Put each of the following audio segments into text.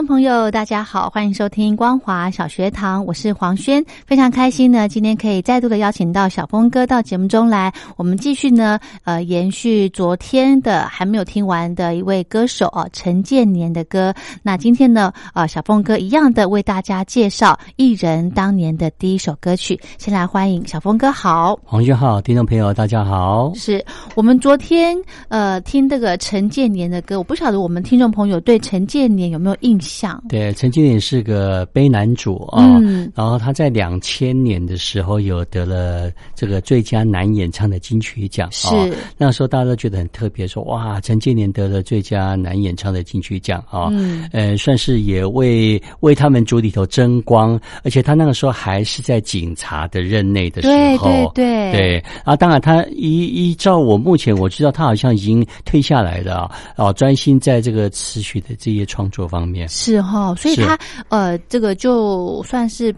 众朋友，大家好，欢迎收听光华小学堂，我是黄轩，非常开心呢，今天可以再度的邀请到小峰哥到节目中来，我们继续呢，呃，延续昨天的还没有听完的一位歌手哦，陈建年的歌。那今天呢，呃，小峰哥一样的为大家介绍艺人当年的第一首歌曲。先来欢迎小峰哥，好，黄轩好，听众朋友大家好。是我们昨天呃听这个陈建年的歌，我不晓得我们听众朋友对陈建年有没有印。像对陈建年是个悲男主啊，嗯。然后他在两千年的时候有得了这个最佳男演唱的金曲奖，是。那时候大家都觉得很特别，说哇，陈建年得了最佳男演唱的金曲奖啊，呃，算是也为为他们组里头争光，而且他那个时候还是在警察的任内的时候，对对对。对啊，当然他依依照我目前我知道，他好像已经退下来了啊，专心在这个词曲的这些创作方面。是哈，所以他呃，这个就算是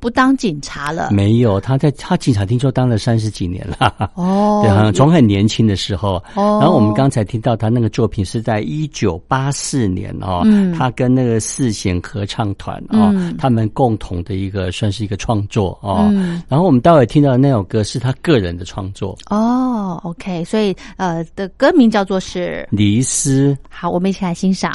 不当警察了。没有，他在他警察厅就当了三十几年了。哦，对，从很年轻的时候。哦，然后我们刚才听到他那个作品是在一九八四年哦，他跟那个四弦合唱团哦，他们共同的一个算是一个创作哦。然后我们待会听到的那首歌是他个人的创作。哦，OK，所以呃的歌名叫做是《离思》。好，我们一起来欣赏。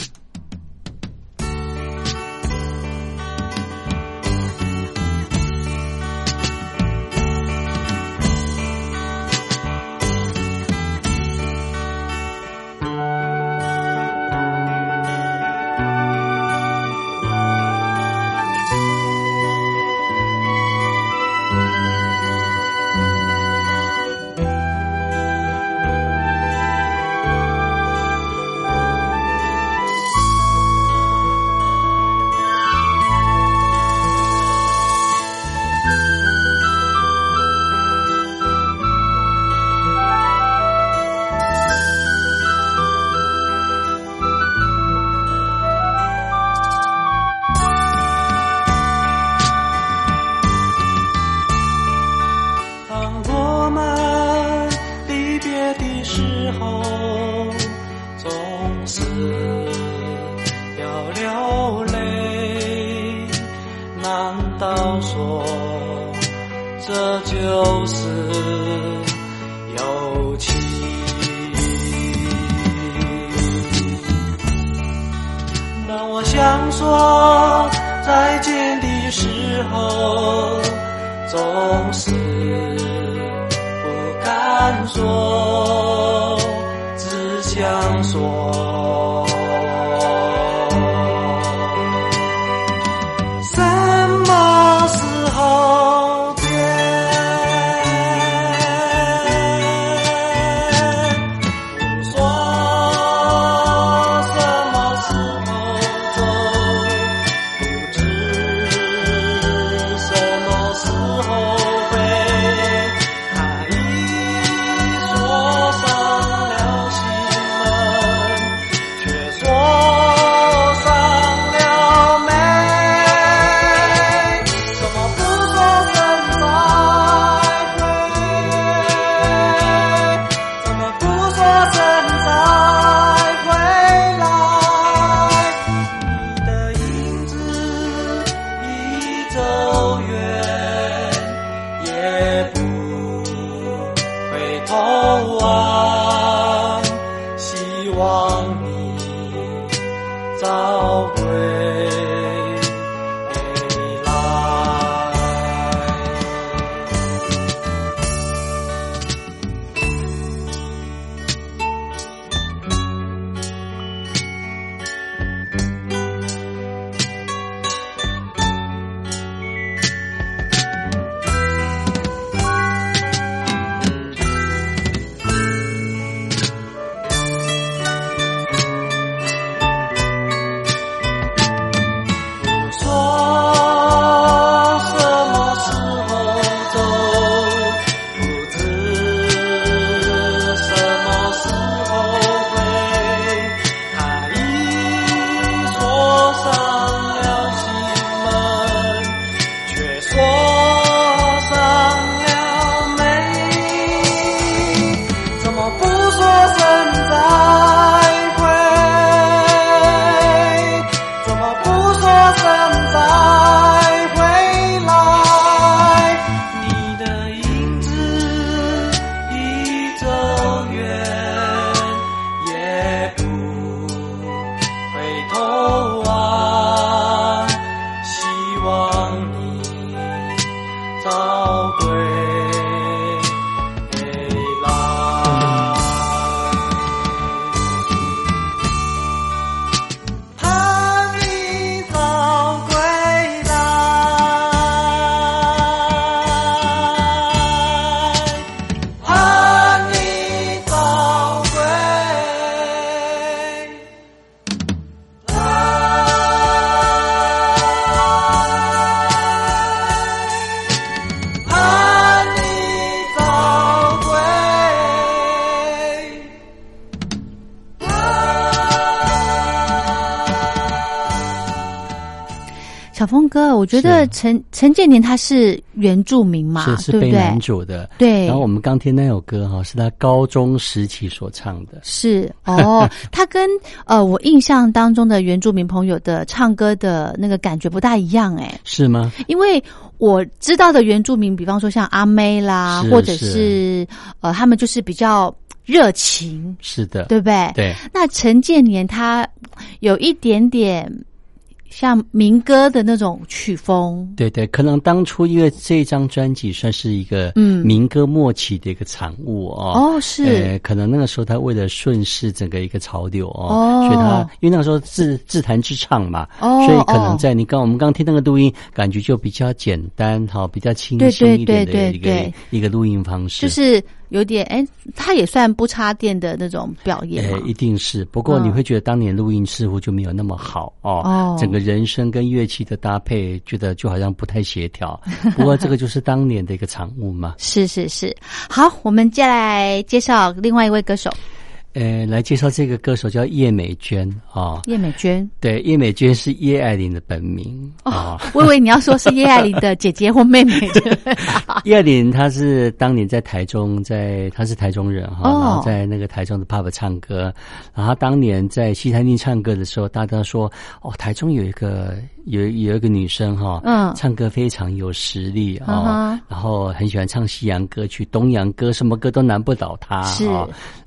哥，我觉得陈陈建年他是原住民嘛，是是背男主的，对。然后我们刚听那首歌哈，是他高中时期所唱的，是 哦。他跟呃我印象当中的原住民朋友的唱歌的那个感觉不大一样，哎，是吗？因为我知道的原住民，比方说像阿妹啦，或者是呃，他们就是比较热情，是的，对不对？对。那陈建年他有一点点。像民歌的那种曲风，对对，可能当初因为这张专辑算是一个嗯。民歌末期的一个产物哦，哦是，可能那个时候他为了顺势整个一个潮流哦，所以他因为那个时候自自弹自唱嘛，哦，所以可能在你刚我们刚听那个录音，感觉就比较简单哈，比较轻松一点的一个一个录音方式，就是。有点哎，他也算不插电的那种表演。哎，一定是。不过你会觉得当年录音似乎就没有那么好哦。哦。整个人声跟乐器的搭配，觉得就好像不太协调。不过这个就是当年的一个产物嘛。是是是。好，我们接下来介绍另外一位歌手。呃，来介绍这个歌手叫叶美娟啊。叶美娟，对，叶美娟是叶爱玲的本名啊。我以为你要说是叶爱玲的姐姐或妹妹。叶爱玲她是当年在台中，在她是台中人哈，然后在那个台中的 pub 唱歌。然后当年在西餐厅唱歌的时候，大家说哦，台中有一个。有有一个女生哈，嗯，唱歌非常有实力啊，然后很喜欢唱西洋歌曲、东洋歌，什么歌都难不倒她。是，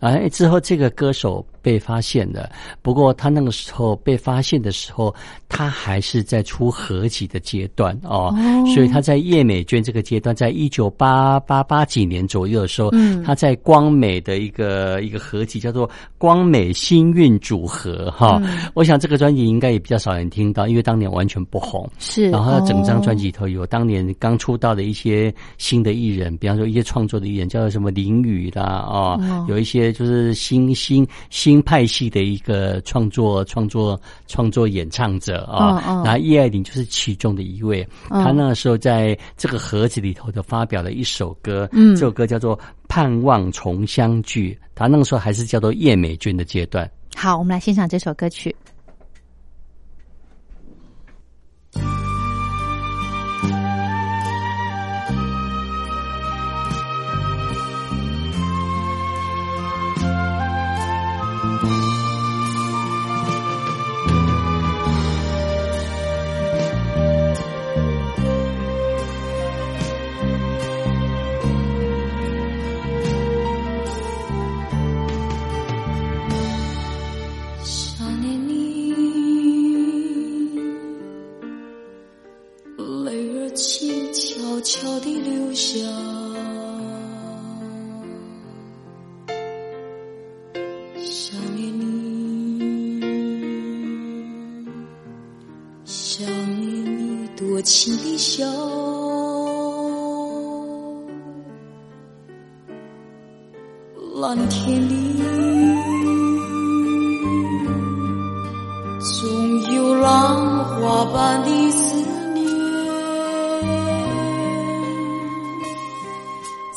哎，之后这个歌手。被发现了，不过她那个时候被发现的时候，她还是在出合集的阶段哦，所以她在叶美娟这个阶段，在一九八八八几年左右的时候，嗯，他在光美的一个一个合集叫做《光美新韵组合》哈，我想这个专辑应该也比较少人听到，因为当年完全不红，是，然后他整张专辑里头有当年刚出道的一些新的艺人，比方说一些创作的艺人，叫做什么林雨啦啊，有一些就是新新新。派系的一个创作、创作、创作演唱者啊，然后叶爱玲就是其中的一位。他那时候在这个盒子里头就发表了一首歌，嗯这首歌叫做《盼望重相聚》。他那个时候还是叫做叶美娟的阶段。好，我们来欣赏这首歌曲。蓝天里总有浪花般的思念，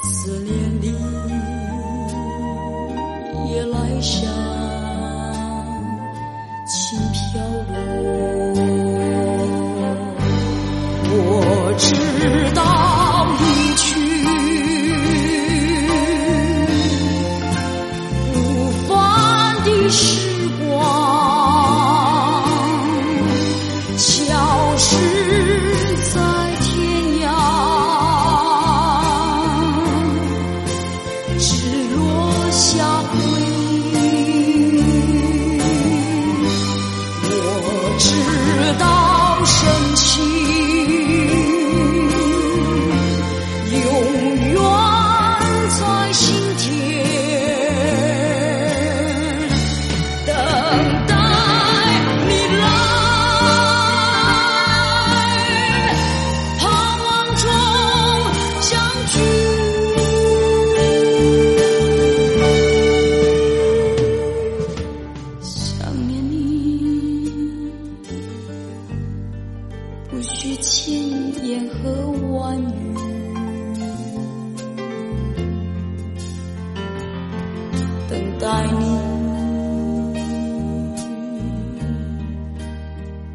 思念的夜来香轻飘落。我知道句千言和万语，等待你，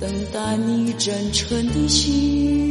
等待你真诚的心，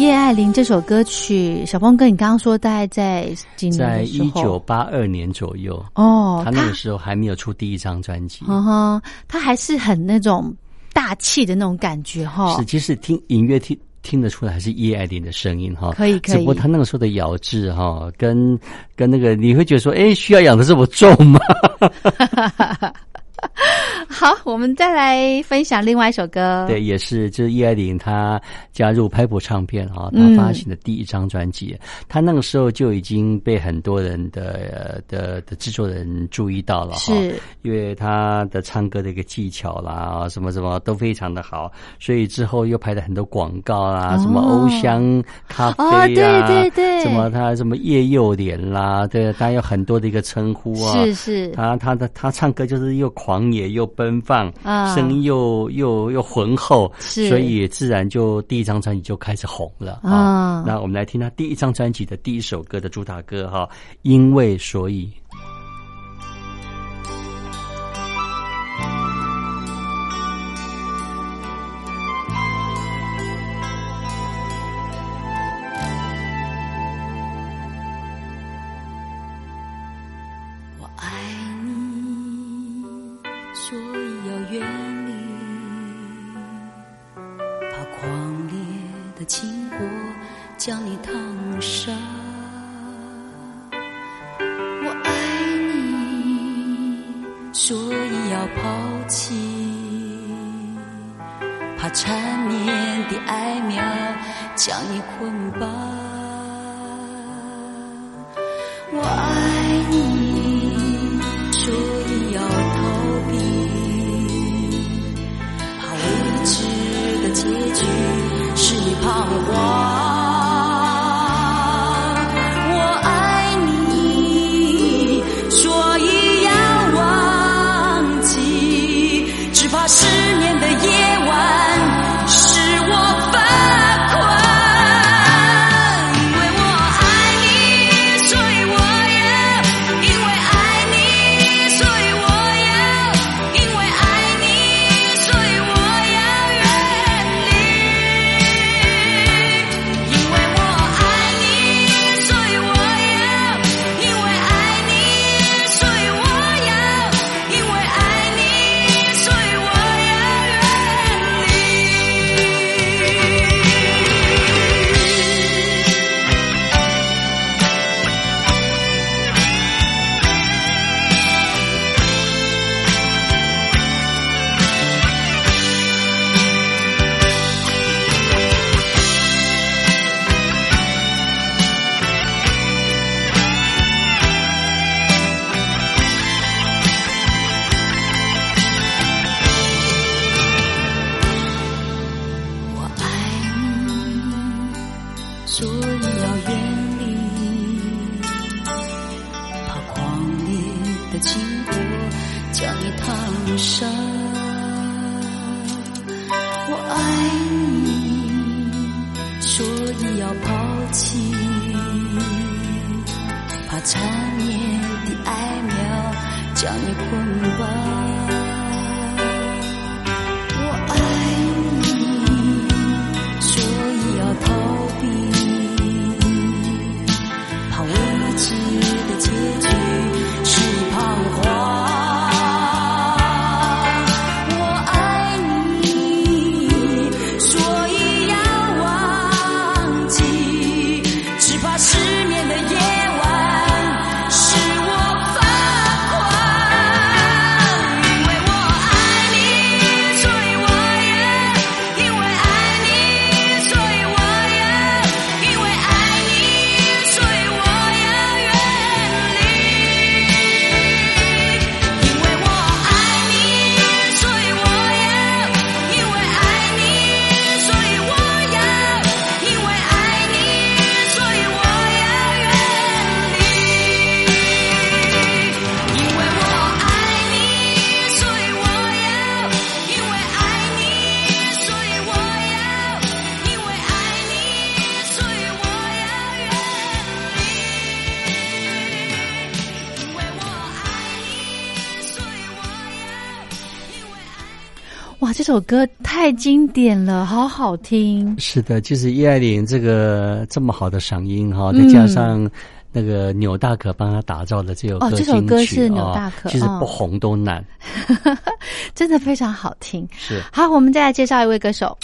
叶爱玲》这首歌曲，小峰哥，你刚刚说大概在几年在？一九八二年左右，哦，他那个时候还没有出第一张专辑。嗯哼，他还是很那种大气的那种感觉哈。是，其实听隐约听听得出来，还是叶爱玲的声音哈。可以可以只不过他那个时候的咬字哈，跟跟那个你会觉得说，哎，需要养的这么重吗？好，我们再来分享另外一首歌。对，也是，就是叶爱玲她加入拍谱唱片啊，她嗯。发行的第一张专辑，她那个时候就已经被很多人的呃的的制作人注意到了哈，是。因为她的唱歌的一个技巧啦，什么什么都非常的好，所以之后又拍了很多广告啦，什么欧香咖啡啊，哦对对对。什么她什么叶幼莲啦，对，她有很多的一个称呼啊，是是，她她的他唱歌就是又狂野又奔放，啊声音又又又浑厚，所以自然就第一张专辑就开始红了啊。啊那我们来听他第一张专辑的第一首歌的主打歌哈，因为所以。我爱首歌太经典了，好好听。是的，就是叶爱玲这个这么好的嗓音哈，再加上那个纽大可帮他打造的这首歌，哦，这首歌是纽大可，其实不红都难，真的非常好听。是好，我们再来介绍一位歌手。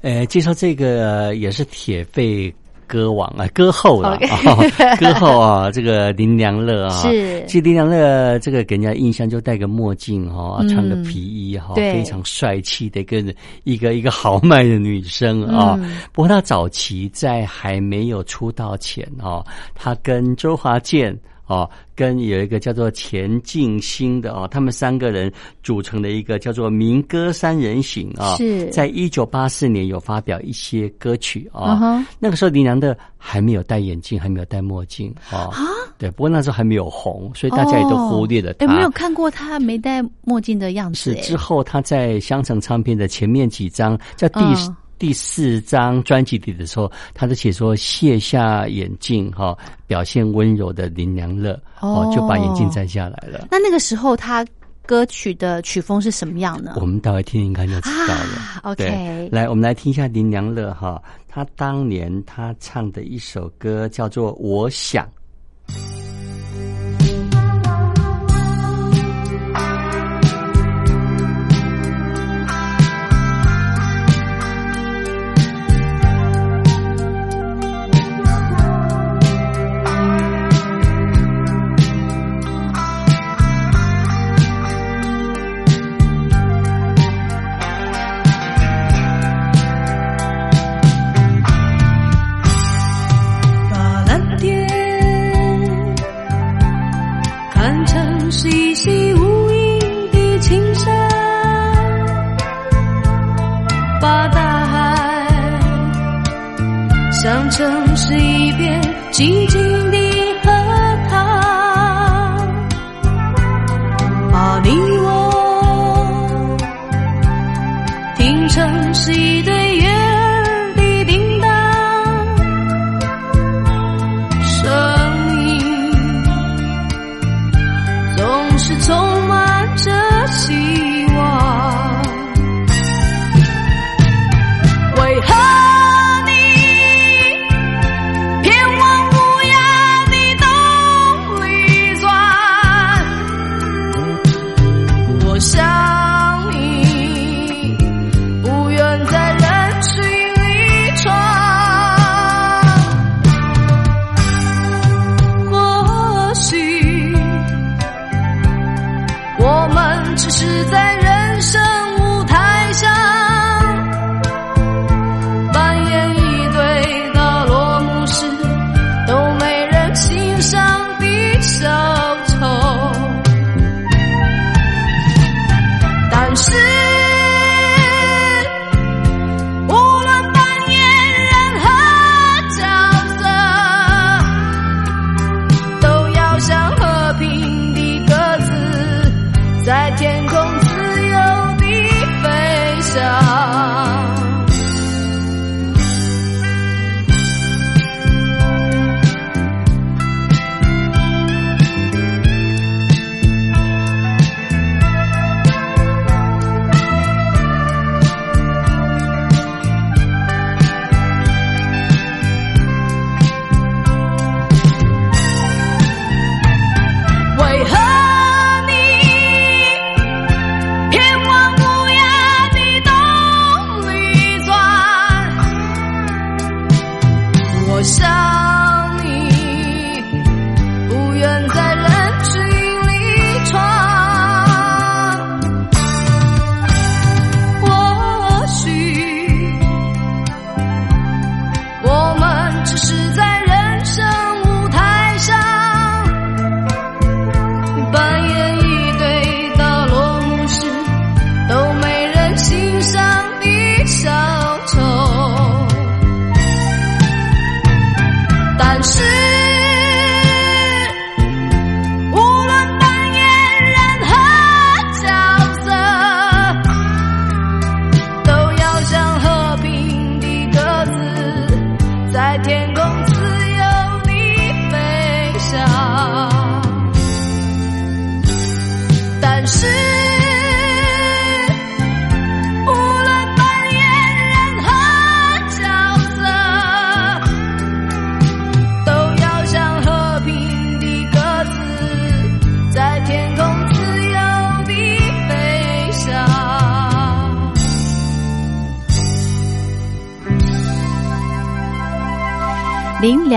呃，介绍这个也是铁肺。歌王啊，歌后了啊，歌后啊，这个林良乐啊，是，其实林良乐这个给人家印象就戴个墨镜哈，穿个皮衣哈，非常帅气的一个一个一个豪迈的女生啊。不过她早期在还没有出道前哦，她跟周华健。哦，跟有一个叫做钱静心的哦，他们三个人组成的一个叫做民歌三人行啊，是在一九八四年有发表一些歌曲啊。那个时候林良的还没有戴眼镜，还没有戴墨镜啊。对，不过那时候还没有红，所以大家也都忽略了他。没有看过他没戴墨镜的样子。是之后他在香城唱片的前面几张，在第。第四张专辑里的时候，他都写说卸下眼镜哈，表现温柔的林良乐哦，就把眼镜摘下来了。那那个时候他歌曲的曲风是什么样呢？我们待会听听看就知道了。OK，来，我们来听一下林良乐哈，他当年他唱的一首歌叫做《我想》。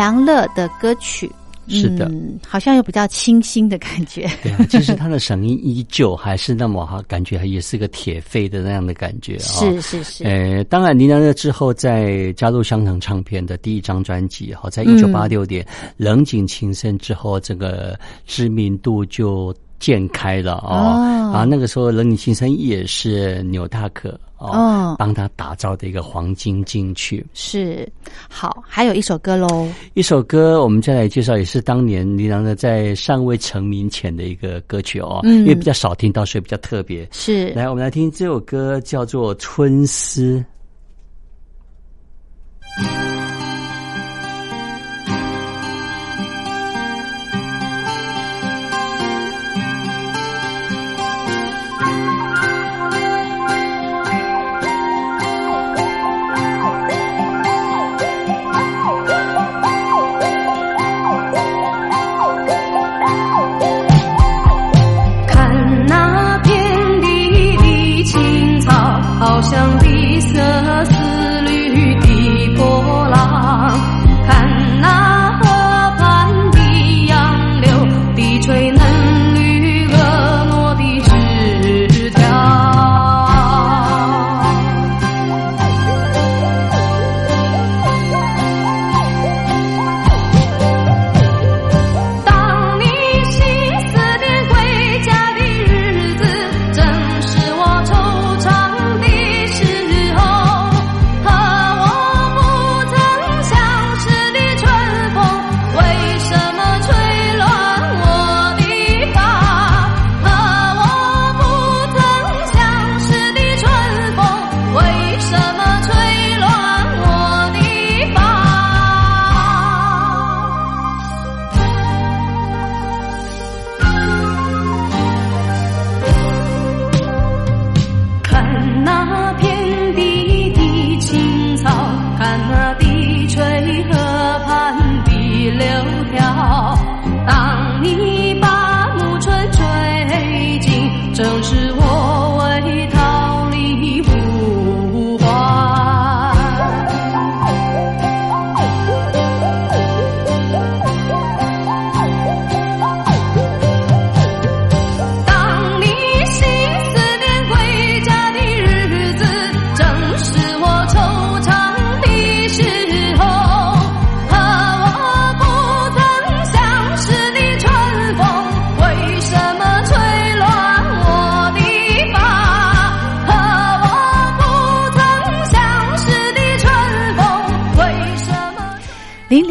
良乐的歌曲。是的嗯，好像有比较清新的感觉。对啊，其实他的声音依旧还是那么哈，感觉也是个铁肺的那样的感觉啊、是是是，呃，当然，林良乐之后在加入香港唱片的第一张专辑哈，在一九八六年《冷井情深》之后，这个知名度就渐开了哦。哦啊，那个时候《冷井情深》也是纽大克哦哦帮他打造的一个黄金金曲。是好，还有一首歌喽。一首歌，我们再来介绍，也是当年李良的在尚未成名前的一个歌曲哦，嗯因为比较少听到，所以比较特别。是来，我们来听这首歌，叫做《春思》。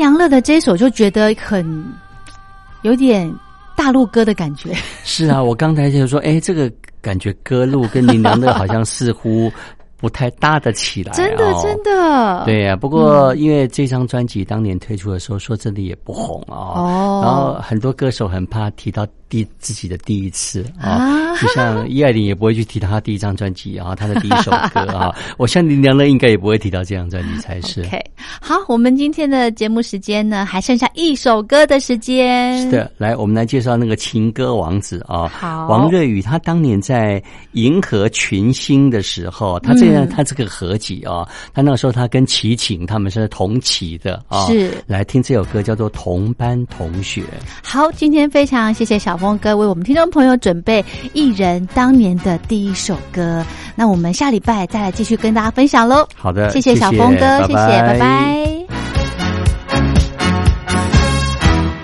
良乐的这首就觉得很有点大陆歌的感觉。是啊，我刚才就说，哎，这个感觉歌路跟林良乐好像似乎不太搭得起来、哦，真的真的，对呀、不过因为这张专辑当年推出的时候，说真的也不红啊、哦。然后很多歌手很怕提到第自己的第一次啊、啊就像叶爱玲也不会去提到她第一张专辑啊，她的第一首歌啊，我相信林良乐应该也不会提到这张专辑才是。OK，好，我们今天的节目时间呢，还剩下一首歌的时间。是的，来，我们来介绍那个情歌王子啊，好王瑞宇，他当年在银河群星的时候，他这样、嗯他这个合集啊，他那个时候他跟齐秦他们是同期的啊，是来听这首歌叫做《同班同学》。好，今天非常谢谢小峰哥为我们听众朋友准备艺人当年的第一首歌。那我们下礼拜再来继续跟大家分享喽。好的，谢谢小峰哥，谢谢，拜拜。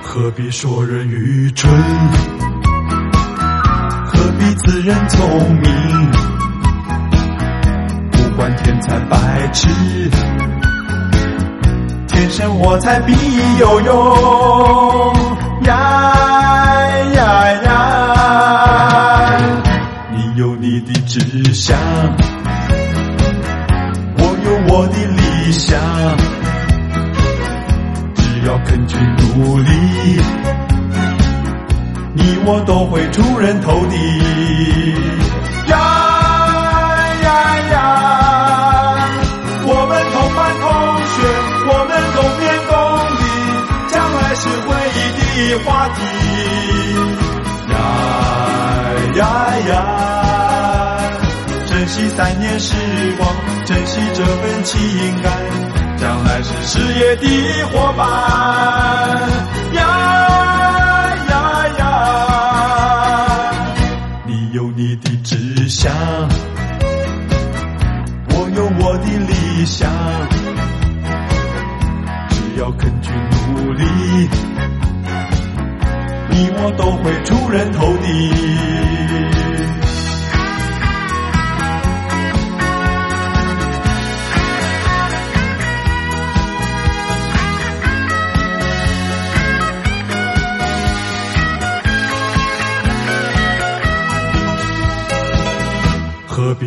何必说人愚蠢？何必自认聪明？不管天才白痴，天生我材必有用。呀想，我有我的理想。只要肯去努力，你我都会出人头地。呀呀呀！我们同班同学，我们共勉共励，将来是回忆的话题。情感。将来是事业的伙伴，呀呀呀！你有你的志向，我有我的理想，只要肯去努力，你我都会出人头地。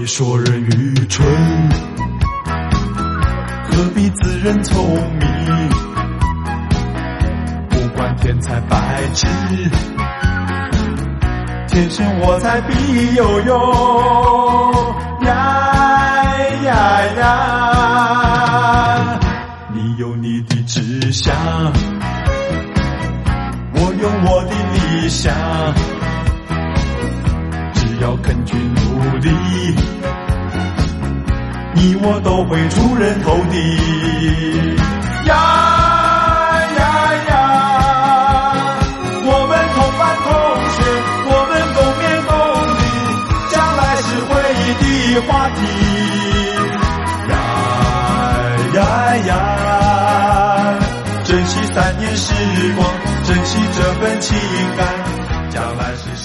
说人愚蠢？何必自认聪明？不管天才白痴，天生我材必有用。呀呀呀！你有你的志向，我有我的理想，只要肯去努力。你我都会出人头地，呀呀呀！我们同班同学，我们共勉共励，将来是回忆的话题，呀呀呀！珍惜三年时光，珍惜这份情感，将来是。